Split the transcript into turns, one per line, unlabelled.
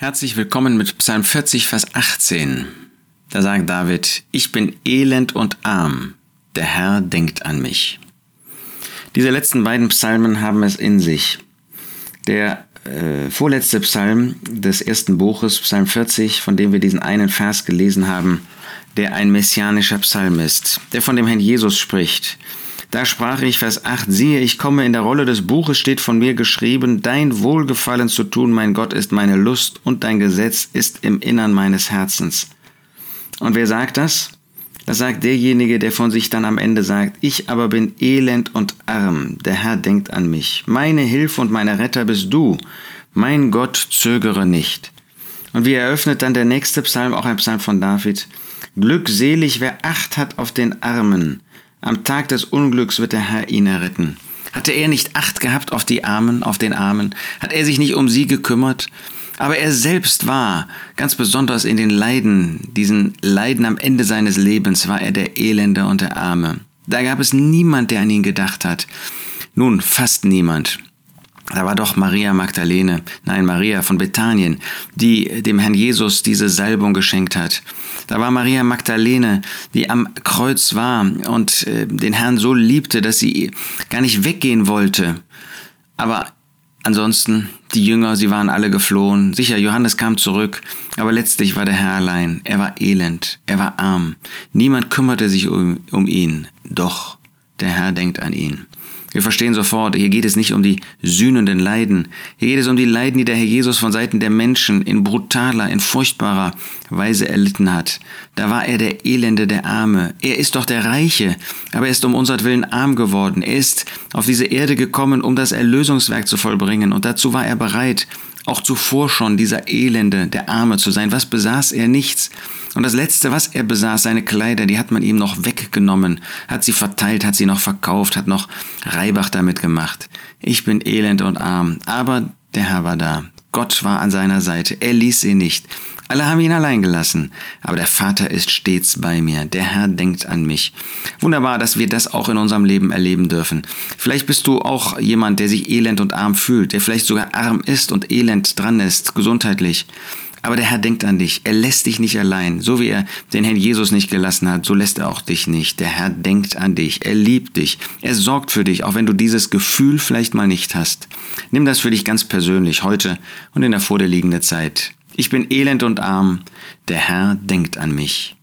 Herzlich willkommen mit Psalm 40, Vers 18. Da sagt David, ich bin elend und arm, der Herr denkt an mich. Diese letzten beiden Psalmen haben es in sich. Der äh, vorletzte Psalm des ersten Buches, Psalm 40, von dem wir diesen einen Vers gelesen haben, der ein messianischer Psalm ist, der von dem Herrn Jesus spricht, da sprach ich, Vers 8, siehe, ich komme in der Rolle des Buches steht von mir geschrieben, dein Wohlgefallen zu tun, mein Gott, ist meine Lust und dein Gesetz ist im Innern meines Herzens. Und wer sagt das? Das sagt derjenige, der von sich dann am Ende sagt, ich aber bin elend und arm, der Herr denkt an mich. Meine Hilfe und meine Retter bist du. Mein Gott, zögere nicht. Und wie eröffnet dann der nächste Psalm, auch ein Psalm von David, Glückselig, wer Acht hat auf den Armen, am Tag des Unglücks wird der Herr ihn erretten. Hatte er nicht Acht gehabt auf die Armen, auf den Armen? Hat er sich nicht um sie gekümmert? Aber er selbst war, ganz besonders in den Leiden, diesen Leiden am Ende seines Lebens, war er der Elende und der Arme. Da gab es niemand, der an ihn gedacht hat. Nun, fast niemand. Da war doch Maria Magdalene, nein, Maria von Bethanien, die dem Herrn Jesus diese Salbung geschenkt hat. Da war Maria Magdalene, die am Kreuz war und äh, den Herrn so liebte, dass sie gar nicht weggehen wollte. Aber ansonsten, die Jünger, sie waren alle geflohen. Sicher, Johannes kam zurück, aber letztlich war der Herr allein. Er war elend, er war arm. Niemand kümmerte sich um, um ihn. Doch der Herr denkt an ihn. Wir verstehen sofort, hier geht es nicht um die sühnenden Leiden. Hier geht es um die Leiden, die der Herr Jesus von Seiten der Menschen in brutaler, in furchtbarer Weise erlitten hat. Da war er der Elende, der Arme. Er ist doch der Reiche, aber er ist um unsertwillen arm geworden. Er ist auf diese Erde gekommen, um das Erlösungswerk zu vollbringen. Und dazu war er bereit, auch zuvor schon dieser Elende, der Arme zu sein. Was besaß er? Nichts. Und das Letzte, was er besaß, seine Kleider, die hat man ihm noch weggenommen, hat sie verteilt, hat sie noch verkauft, hat noch Reibach damit gemacht. Ich bin elend und arm, aber der Herr war da. Gott war an seiner Seite. Er ließ sie nicht. Alle haben ihn allein gelassen, aber der Vater ist stets bei mir. Der Herr denkt an mich. Wunderbar, dass wir das auch in unserem Leben erleben dürfen. Vielleicht bist du auch jemand, der sich elend und arm fühlt, der vielleicht sogar arm ist und elend dran ist, gesundheitlich. Aber der Herr denkt an dich. Er lässt dich nicht allein. So wie er den Herrn Jesus nicht gelassen hat, so lässt er auch dich nicht. Der Herr denkt an dich. Er liebt dich. Er sorgt für dich, auch wenn du dieses Gefühl vielleicht mal nicht hast. Nimm das für dich ganz persönlich heute und in der vor dir liegenden Zeit. Ich bin elend und arm. Der Herr denkt an mich.